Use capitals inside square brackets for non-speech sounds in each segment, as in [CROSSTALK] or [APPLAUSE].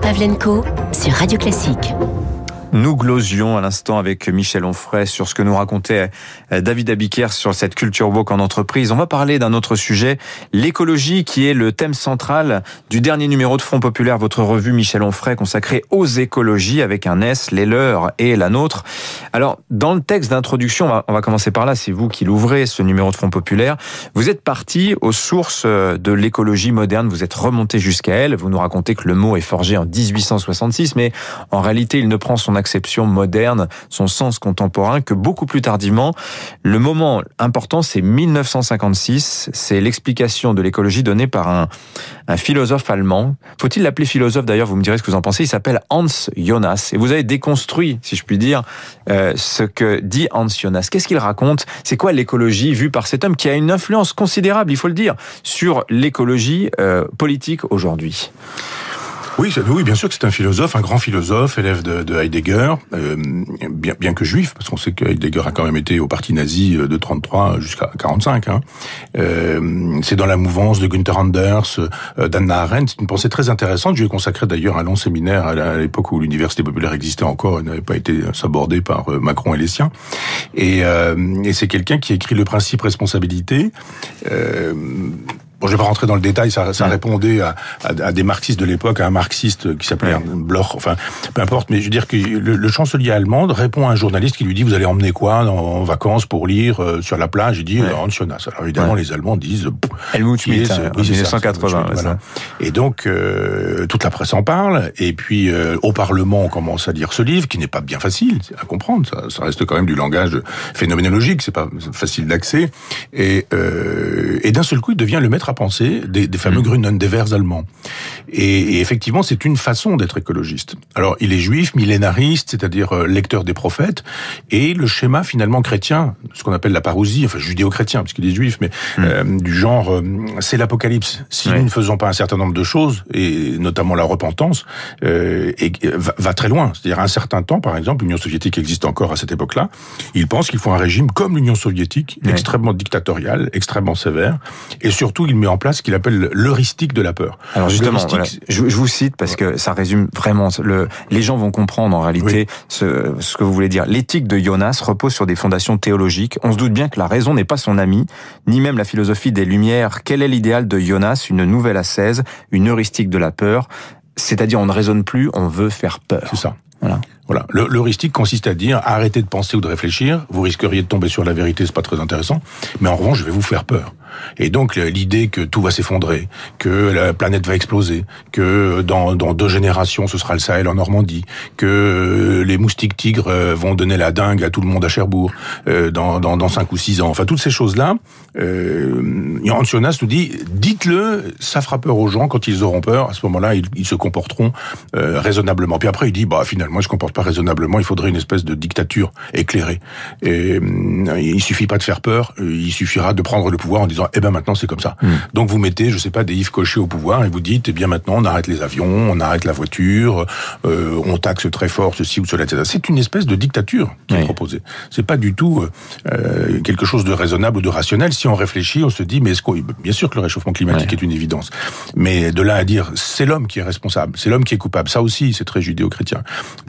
Pavlenko sur Radio Classique. Nous glosions à l'instant avec Michel Onfray sur ce que nous racontait euh, David Abiker sur cette culture woke en entreprise. On va parler d'un autre sujet, l'écologie qui est le thème central du dernier numéro de Front Populaire, votre revue Michel Onfray consacrée aux écologies avec un S, les leurs et la nôtre. Alors, dans le texte d'introduction, on va commencer par là, c'est vous qui l'ouvrez, ce numéro de Front Populaire. Vous êtes parti aux sources euh, de l'écologie moderne, vous êtes remonté jusqu'à elle, vous nous racontez que le mot est forgé en 1866, mais en réalité, il ne prend son acception moderne, son sens contemporain, que beaucoup plus tardivement. Le moment important, c'est 1956. C'est l'explication de l'écologie donnée par un, philosophe allemand. Faut-il l'appeler philosophe d'ailleurs Vous me direz ce que vous en pensez. Il s'appelle Hans Jonas. Et vous avez déconstruit, si je puis dire, euh, ce que dit Hans Jonas. Qu'est-ce qu'il raconte? C'est quoi l'écologie vue par cet homme qui a une influence considérable, il faut le dire, sur l'écologie euh, politique aujourd'hui? Oui, bien sûr que c'est un philosophe, un grand philosophe, élève de, de Heidegger, euh, bien, que juif, parce qu'on sait que Heidegger a quand même été au parti nazi euh, de 33 jusqu'à 45. Hein. Euh, c'est dans la mouvance de Günther Anders, euh, d'Anna Arendt. C'est une pensée très intéressante. Je lui ai consacré d'ailleurs un long séminaire à l'époque où l'université populaire existait encore et n'avait pas été sabordée par Macron et les siens. Et, et c'est quelqu'un qui écrit le principe responsabilité. Bon, je vais pas rentrer dans le détail, ça, ça répondait à, à, des marxistes de l'époque, à un marxiste qui s'appelait Bloch, enfin, peu importe, mais je veux dire que le, chancelier allemand répond à un journaliste qui lui dit, vous allez emmener quoi en, vacances pour lire euh, sur la plage? Il dit, ouais. Jonas. Alors évidemment, les Allemands disent... Helmut Schmidt, hein, oui, 1980. voilà. Et donc, euh, toute la presse en parle, et puis euh, au Parlement, on commence à lire ce livre, qui n'est pas bien facile à comprendre, ça, ça, reste quand même du langage phénoménologique, c'est pas facile d'accès, et, et d'un seul coup, il devient le maître penser des, des fameux mmh. Grünen, des Verts allemands. Et, et effectivement, c'est une façon d'être écologiste. Alors, il est juif, millénariste, c'est-à-dire euh, lecteur des prophètes, et le schéma finalement chrétien, ce qu'on appelle la parousie, enfin judéo-chrétien, puisqu'il est juif, mais mmh. euh, du genre, euh, c'est l'apocalypse. Si nous ne faisons pas un certain nombre de choses, et notamment la repentance, euh, et, va, va, très loin. C'est-à-dire, un certain temps, par exemple, l'Union soviétique existe encore à cette époque-là, il pense qu'il faut un régime comme l'Union soviétique, extrêmement dictatorial, extrêmement sévère, et surtout, il met en place ce qu'il appelle l'heuristique de la peur. Alors justement, voilà, je, je, vous cite parce que ça résume vraiment. Le, les gens vont comprendre en réalité oui. ce, ce, que vous voulez dire. L'éthique de Jonas repose sur des fondations théologiques. On se doute bien que la raison n'est pas son ami, ni même la philosophie des Lumières. Quel est l'idéal de Jonas? Une nouvelle ascèse, une heuristique de la peur. C'est-à-dire, on ne raisonne plus, on veut faire peur. C'est ça. Voilà. Voilà. L'heuristique consiste à dire arrêtez de penser ou de réfléchir, vous risqueriez de tomber sur la vérité, c'est pas très intéressant, mais en revanche, je vais vous faire peur. Et donc l'idée que tout va s'effondrer, que la planète va exploser, que dans, dans, deux générations ce sera le Sahel en Normandie, que euh, les moustiques tigres euh, vont donner la dingue à tout le monde à Cherbourg euh, dans, dans, cinq ou six ans. Enfin toutes ces choses-là, euh, nous dit dites-le, ça fera peur aux gens quand ils auront peur. À ce moment-là, ils, se comporteront euh, raisonnablement. Puis après, il dit bah finalement ils se comportent pas raisonnablement. Il faudrait une espèce de dictature éclairée. Et il suffit pas de faire peur, il suffira de prendre le pouvoir en disant disant eh ben maintenant c'est comme ça. Mmh. Donc vous mettez, je sais pas, des Yves Cochet au pouvoir et vous dites eh bien maintenant on arrête les avions, on arrête la voiture, euh, on taxe très fort ceci ou cela, etc. C'est une espèce de dictature qui oui. est proposée. C'est pas du tout euh, quelque chose de raisonnable ou de rationnel. Si on réfléchit, on se dit mais est-ce qu'on bien sûr que le réchauffement climatique est une évidence, mais de là à dire c'est l'homme qui est responsable, c'est l'homme qui est coupable, ça aussi c'est très judéo-chrétien.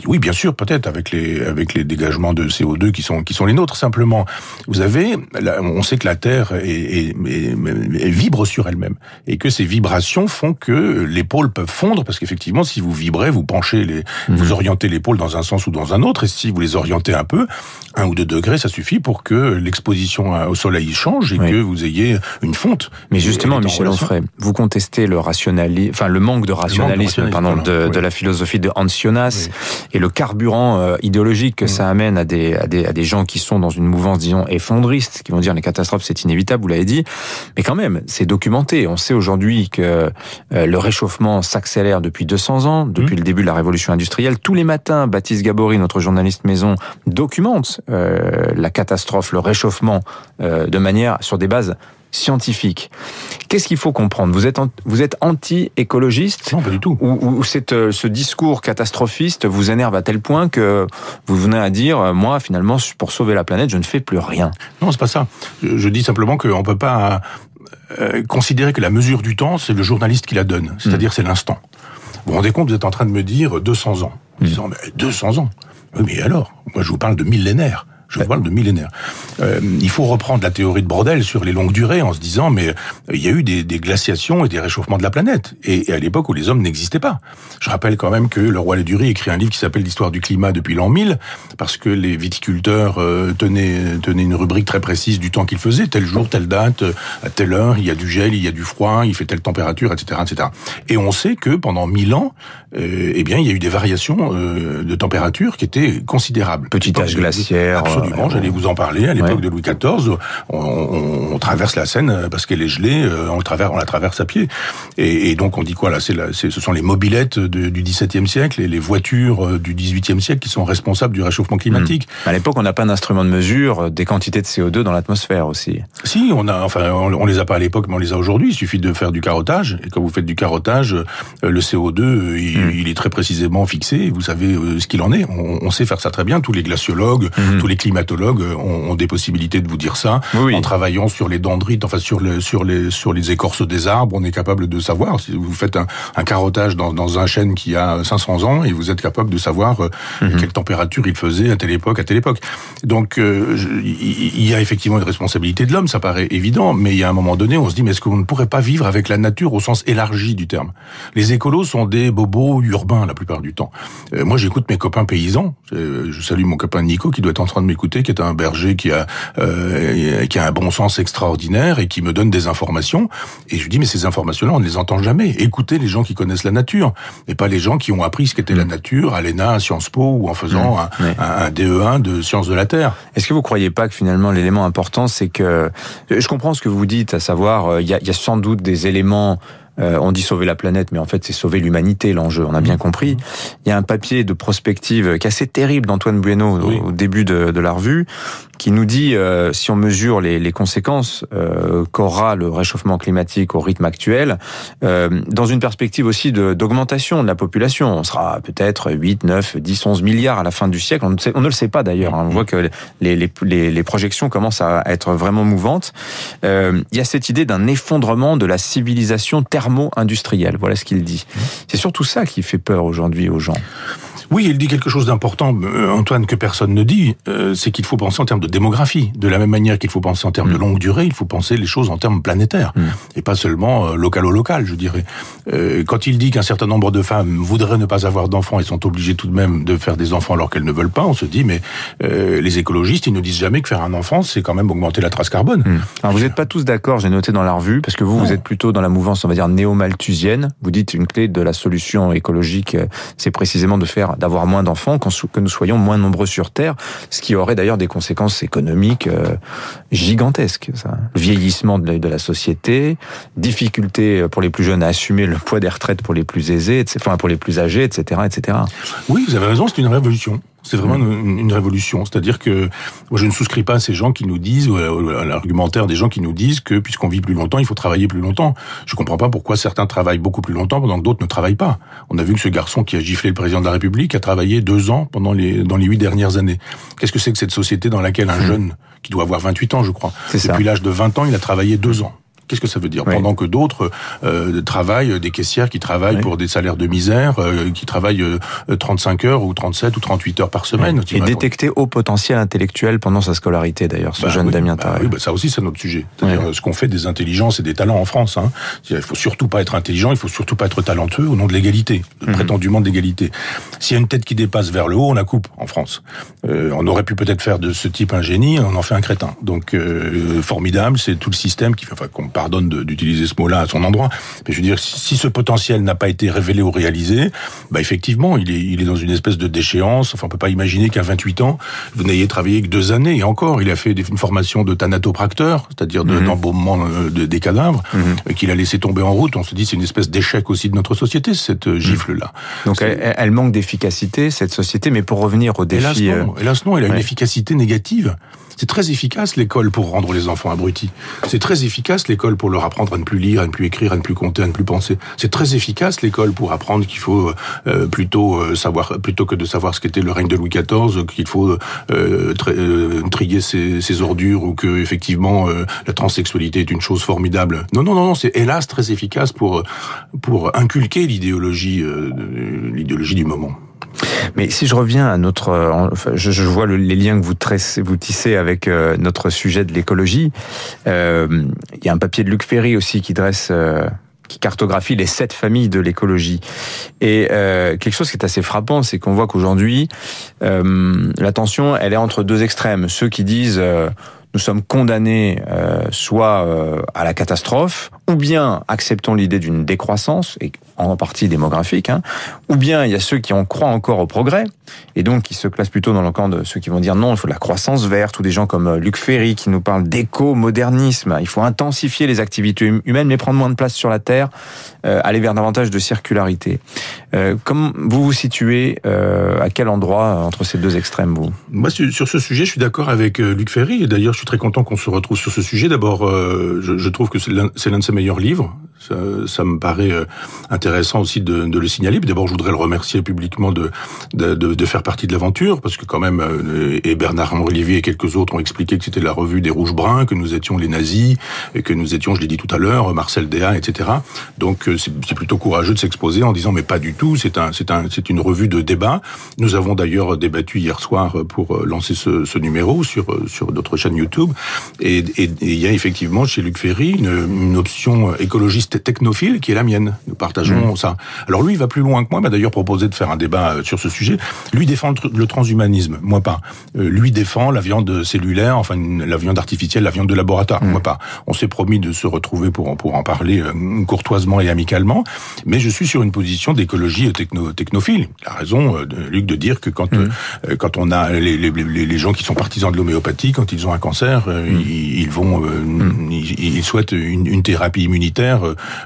Oui, bien sûr, peut-être avec les avec les dégagements de CO2 qui sont qui sont les nôtres. Simplement, vous avez, on sait que la Terre est, est, mais vibre sur elle-même et que ces vibrations font que les pôles peuvent fondre parce qu'effectivement si vous vibrez vous penchez les mmh. vous orientez les pôles dans un sens ou dans un autre et si vous les orientez un peu un ou deux degrés ça suffit pour que l'exposition au soleil change et oui. que vous ayez une fonte mais justement Michel Onfray vous contestez le rationalisme enfin le manque de rationalisme, manque de pardon, de, oui. de, la philosophie de Hans Jonas oui. et le carburant euh, idéologique que ça amène à des, à des à des gens qui sont dans une mouvance disons effondriste qui vont dire les catastrophes c'est inévitable vous l'avez dit mais quand même, c'est documenté. On sait aujourd'hui que euh, le réchauffement s'accélère depuis 200 ans, depuis mmh. le début de la révolution industrielle. Tous les matins, Baptiste Gabory, notre journaliste maison, documente euh, la catastrophe, le réchauffement euh, de manière sur des bases scientifiques. Qu'est-ce qu'il faut comprendre? Vous êtes vous êtes anti-écologiste Non, pas du tout. Ou, ou cette, euh, ce discours catastrophiste vous énerve à tel point que vous venez à dire euh, moi finalement pour sauver la planète je ne fais plus rien. Non, c'est pas ça. Je, dis simplement qu'on peut pas euh, considérer que la mesure du temps c'est le journaliste qui la donne, c'est-à-dire mmh. c'est l'instant. Vous vous rendez compte, vous êtes en train de me dire 200 ans. En disant, mais 200 ans Oui, mais alors Moi, je vous parle de millénaires. Je vous parle de millénaires. Euh, il faut reprendre la théorie de Bordel sur les longues durées en se disant, mais euh, il y a eu des, des glaciations et des réchauffements de la planète. Et, et à l'époque où les hommes n'existaient pas. Je rappelle quand même que le roi Lédurie écrit un livre qui s'appelle L'histoire du climat depuis l'an 1000, parce que les viticulteurs euh, tenaient, tenaient une rubrique très précise du temps qu'il faisait, tel jour, telle date, euh, à telle heure, il y a du gel, il y a du froid, il fait telle température, etc. etc. Et on sait que pendant 1000 ans, euh, eh bien, il y a eu des variations euh, de température qui étaient considérables. Petit âge glaciaire. Absolument, j'allais vous en parler. À l'époque de Louis XIV, on, on, on, traverse la Seine parce qu'elle est gelée, on, le traverse, on la traverse à pied. Et, et donc on dit quoi là c'est Ce sont les mobilettes de, du XVIIe siècle et les voitures du XVIIIe siècle qui sont responsables du réchauffement climatique. Mmh. À l'époque, on n'a pas d'instrument de mesure des quantités de CO2 dans l'atmosphère aussi. Si, on a, enfin, on, on les a pas à l'époque, mais on les a aujourd'hui. Il suffit de faire du carottage. Et quand vous faites du carottage, le CO2, il, mmh. il est très précisément fixé. Vous savez ce qu'il en est. On, on, sait faire ça très bien. Tous les glaciologues, mmh. tous les climatologues ont, ont, des possibilités de vous dire ça. Oui. En travaillant sur les dendrites, enfin sur les sur les sur les écorces des arbres, on est capable de savoir. Si vous faites un, un carottage dans, dans un chêne qui a 500 ans, et vous êtes capable de savoir mmh. quelle température il faisait à telle époque, à telle époque. Donc euh, il y a effectivement une responsabilité de l'homme, ça paraît évident, mais il y a un moment donné, on se dit mais est-ce qu'on ne pourrait pas vivre avec la nature au sens élargi du terme? Les écolos sont des bobos urbains la plupart du temps. Euh, moi, j'écoute mes copains paysans. Je salue mon copain Nico qui doit être en train de m'écouter, qui est un berger qui a euh, qui a un bon sens extraordinaire et qui me donne des informations. Et je lui dis mais ces informations-là, on ne les entend jamais. Écoutez les gens qui connaissent la nature, et pas les gens qui ont appris ce qu'était mmh. la nature à l'ENA, à Sciences Po ou en faisant mmh. un, oui. un, un, DE1 de sciences de la terre. Est-ce que vous croyez pas que finalement l'élément important, c'est que je comprends ce que vous dites, à savoir il y a, il y a sans doute des éléments euh, on dit sauver la planète, mais en fait c'est sauver l'humanité l'enjeu. On a bien compris. Il y a un papier de prospective qui est assez terrible d'Antoine Bueno oui. au, début de, de, la revue, qui nous dit euh, si on mesure les, les conséquences euh, qu'aura le réchauffement climatique au rythme actuel, dans une perspective aussi d'augmentation de, de, la population, on sera peut-être 8, 9, 10, 11 milliards à la fin du siècle. On ne, sait, on ne le sait pas d'ailleurs. Hein. On voit que les, les, les, projections commencent à être vraiment mouvantes. Il y a cette idée d'un effondrement de la civilisation terrestre thermo-industriel. Voilà ce qu'il dit. C'est surtout ça qui fait peur aujourd'hui aux gens. Oui, il dit quelque chose d'important, euh, Antoine, que personne ne dit, euh, c'est qu'il faut penser en termes de démographie. De la même manière qu'il faut penser en termes mmh. de longue durée, il faut penser les choses en termes planétaires, mmh. Et pas seulement euh, local au local, je dirais. Euh, quand il dit qu'un certain nombre de femmes voudraient ne pas avoir d'enfants et sont obligées tout de même de faire des enfants alors qu'elles ne veulent pas, on se dit, mais euh, les écologistes, ils ne disent jamais que faire un enfant, c'est quand même augmenter la trace carbone. Mmh. Alors vous n'êtes pas tous d'accord, j'ai noté dans la revue, parce que vous, non. vous êtes plutôt dans la mouvance, on va dire, néo-malthusienne. Vous dites une clé de la solution écologique, c'est précisément de faire, d'avoir moins d'enfants que nous soyons moins nombreux sur Terre, ce qui aurait d'ailleurs des conséquences économiques euh, gigantesques. Ça. Le vieillissement de la, de la, société, difficulté pour les plus jeunes à assumer le poids des retraites pour les plus aisés, etc., enfin pour les plus âgés, etc., etc. Oui, vous avez raison, c'est une révolution. C'est vraiment une, une, révolution. C'est-à-dire que moi, je ne souscris pas à ces gens qui nous disent, ou à l'argumentaire des gens qui nous disent que puisqu'on vit plus longtemps, il faut travailler plus longtemps. Je comprends pas pourquoi certains travaillent beaucoup plus longtemps pendant que d'autres ne travaillent pas. On a vu que ce garçon qui a giflé le président de la République a travaillé deux ans pendant les dans les huit dernières années. Qu'est-ce que c'est que cette société dans laquelle un mmh. jeune qui doit avoir 28 ans, je crois, depuis l'âge de 20 ans, il a travaillé deux ans? Qu'est-ce que ça veut dire oui. Pendant que d'autres euh, travaillent, des caissières qui travaillent oui. pour des salaires de misère, euh, qui travaillent euh, 35 heures ou 37 ou 38 heures par semaine. Oui. Et détecter haut potentiel intellectuel pendant sa scolarité d'ailleurs, ce bah, jeune Damien bah, oui, bah, Ça aussi c'est notre sujet. C'est-à-dire ce qu'on fait des intelligences et des talents en France. Hein. Il faut surtout pas être intelligent, il faut surtout pas être talentueux au nom de l'égalité, mm -hmm. prétendument d'égalité. S'il y a une tête qui dépasse vers le haut, on la coupe en France. Euh, on aurait pu peut-être faire de ce type un génie, on en fait un crétin. Donc euh, formidable, c'est tout le système qui fait, enfin, qu'on pardonne d'utiliser ce mot-là à son endroit. Mais je veux dire, si, si ce potentiel n'a pas été révélé ou réalisé, bah effectivement, il est, il est dans une espèce de déchéance. Enfin, on peut pas imaginer qu'à 28 ans, vous n'ayez travaillé que deux années. Et encore, il a fait une formation de thanatopracteur, c'est-à-dire d'embaumement de, mm -hmm. de, des cadavres, mm -hmm. qu'il a laissé tomber en route. On se dit, c'est une espèce d'échec aussi de notre société, cette euh, gifle-là. Donc, elle, elle, manque d'efficacité, cette société. Mais pour revenir au défi... Hélas non, hélas non elle a une efficacité négative C'est très efficace l'école pour rendre les enfants abrutis. C'est très efficace l'école pour leur apprendre à ne plus lire, à ne plus écrire, à ne plus compter, à ne plus penser. C'est très efficace l'école pour apprendre qu'il faut euh, plutôt euh, savoir, plutôt que de savoir ce qu'était le règne de Louis XIV, qu'il faut euh, trier ses, ses, ordures ou que effectivement la transsexualité est une chose formidable. Non, non, non, non, c'est hélas très efficace pour pour inculquer l'idéologie l'idéologie du moment. Mais si je reviens à notre, euh, je, vois les liens que vous, tressez, vous tissez avec euh, notre sujet de l'écologie. Euh, il y a un papier de Luc Ferry aussi qui dresse qui cartographie les sept familles de l'écologie. Et quelque chose qui est assez frappant, c'est qu'on voit qu'aujourd'hui, la tension, elle est entre deux extrêmes. Ceux qui disent nous sommes condamnés soit à la catastrophe, ou bien acceptons l'idée d'une décroissance, et en partie démographique, hein, ou bien il y a ceux qui en croient encore au progrès, et donc qui se classent plutôt dans le camp de ceux qui vont dire non, il faut de la croissance verte, ou des gens comme euh, Luc Ferry qui nous parle d'éco-modernisme, il faut intensifier les activités hum-, humaines, mais prendre moins de place sur la Terre, euh, aller vers davantage de circularité. Euh, comment vous vous situez euh, à quel endroit entre ces deux extrêmes, vous? Moi, sur ce sujet, je suis d'accord avec Luc Ferry, et d'ailleurs, je suis très content qu'on se retrouve sur ce sujet. D'abord, je, je trouve que c'est l'un de ses meilleurs livres, ça, me paraît euh, intéressant aussi de, le signaler. D'abord, je voudrais le remercier publiquement de, faire partie de l'aventure, parce que quand même, euh, et Bernard Olivier et quelques autres ont expliqué que c'était la revue des Rouges Bruns, que nous étions les nazis, et que nous étions, je l'ai dit tout à l'heure, Marcel Déa, etc. Donc, euh, c'est plutôt courageux de s'exposer en disant, mais pas du tout, c'est un, c'est un, c'est une revue de débat. Nous avons d'ailleurs débattu hier soir pour lancer ce, numéro sur, sur notre chaîne YouTube. Et il y a effectivement chez Luc Ferry une option écologiste technophile qui est la mienne. Nous partageons mmh. ça. Alors lui, il va plus loin que moi, m'a d'ailleurs proposé de faire un débat euh, sur ce sujet. Lui défend le transhumanisme, moi pas. Euh, lui défend la viande cellulaire, enfin la viande artificielle, la viande de laboratoire, mmh. moi pas. On s'est promis de se retrouver pour, pour en parler euh, courtoisement et amicalement, mais je suis sur une position d'écologie techno, technophile. Il a raison, Luc, de dire que quand, mmh. quand on a les, les, les, gens qui sont partisans de l'homéopathie, quand ils ont un cancer, ils, vont, ils, ils, souhaitent une, une thérapie immunitaire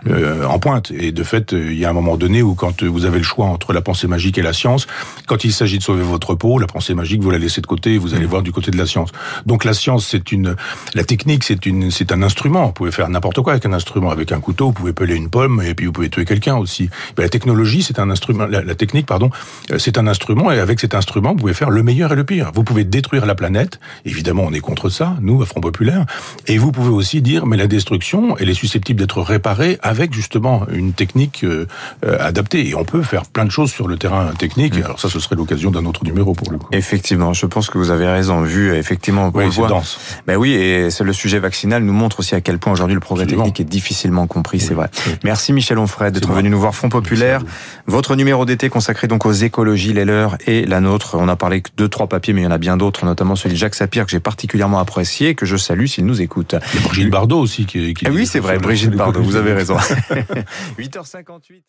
euh, en pointe. Et de fait, il y a un moment donné où quand vous avez le choix entre la pensée magique et la science, quand il s'agit de sauver votre peau, la pensée magique, vous la laissez de côté et vous allez mm. voir du côté de la science. Donc la science, c'est une, la technique, c'est une, c'est un instrument. Vous pouvez faire n'importe quoi avec un instrument. Avec un couteau, vous pouvez peler une pomme et puis vous pouvez tuer quelqu'un aussi. Mais la technologie, c'est un instrument. La, la technique, pardon, euh, c'est un instrument et avec cet instrument, vous pouvez faire le meilleur et le pire. Vous pouvez détruire la planète. Évidemment, on est contre ça, nous, à Front Populaire. Et vous pouvez aussi dire, mais la destruction, elle est susceptible d'être réparée avec justement une technique euh, euh, adaptée. Et on peut faire plein de choses sur le terrain technique. Mm. Alors ça, ce serait l'occasion d'un autre numéro pour le coup. Effectivement, je pense que vous avez raison. Vu effectivement, oui, c'est dense. Ben oui, et le sujet vaccinal nous montre aussi à quel point aujourd'hui le progrès technique est difficilement compris. C'est vrai. Merci Michel Onfray d'être venu nous voir Front Populaire. Votre numéro d'été consacré donc aux écologies, les leurs et la nôtre. On a parlé que deux trois papiers, mais il y en a bien d'autres, notamment celui de Jacques Sapir que j'ai particulièrement apprécié, que je salue s'il nous écoute. Il y a Brigitte Bardot aussi qui. qui ah oui, c'est vrai, Brigitte Bardot. Vous avez raison. [LAUGHS] [LAUGHS] 8h58.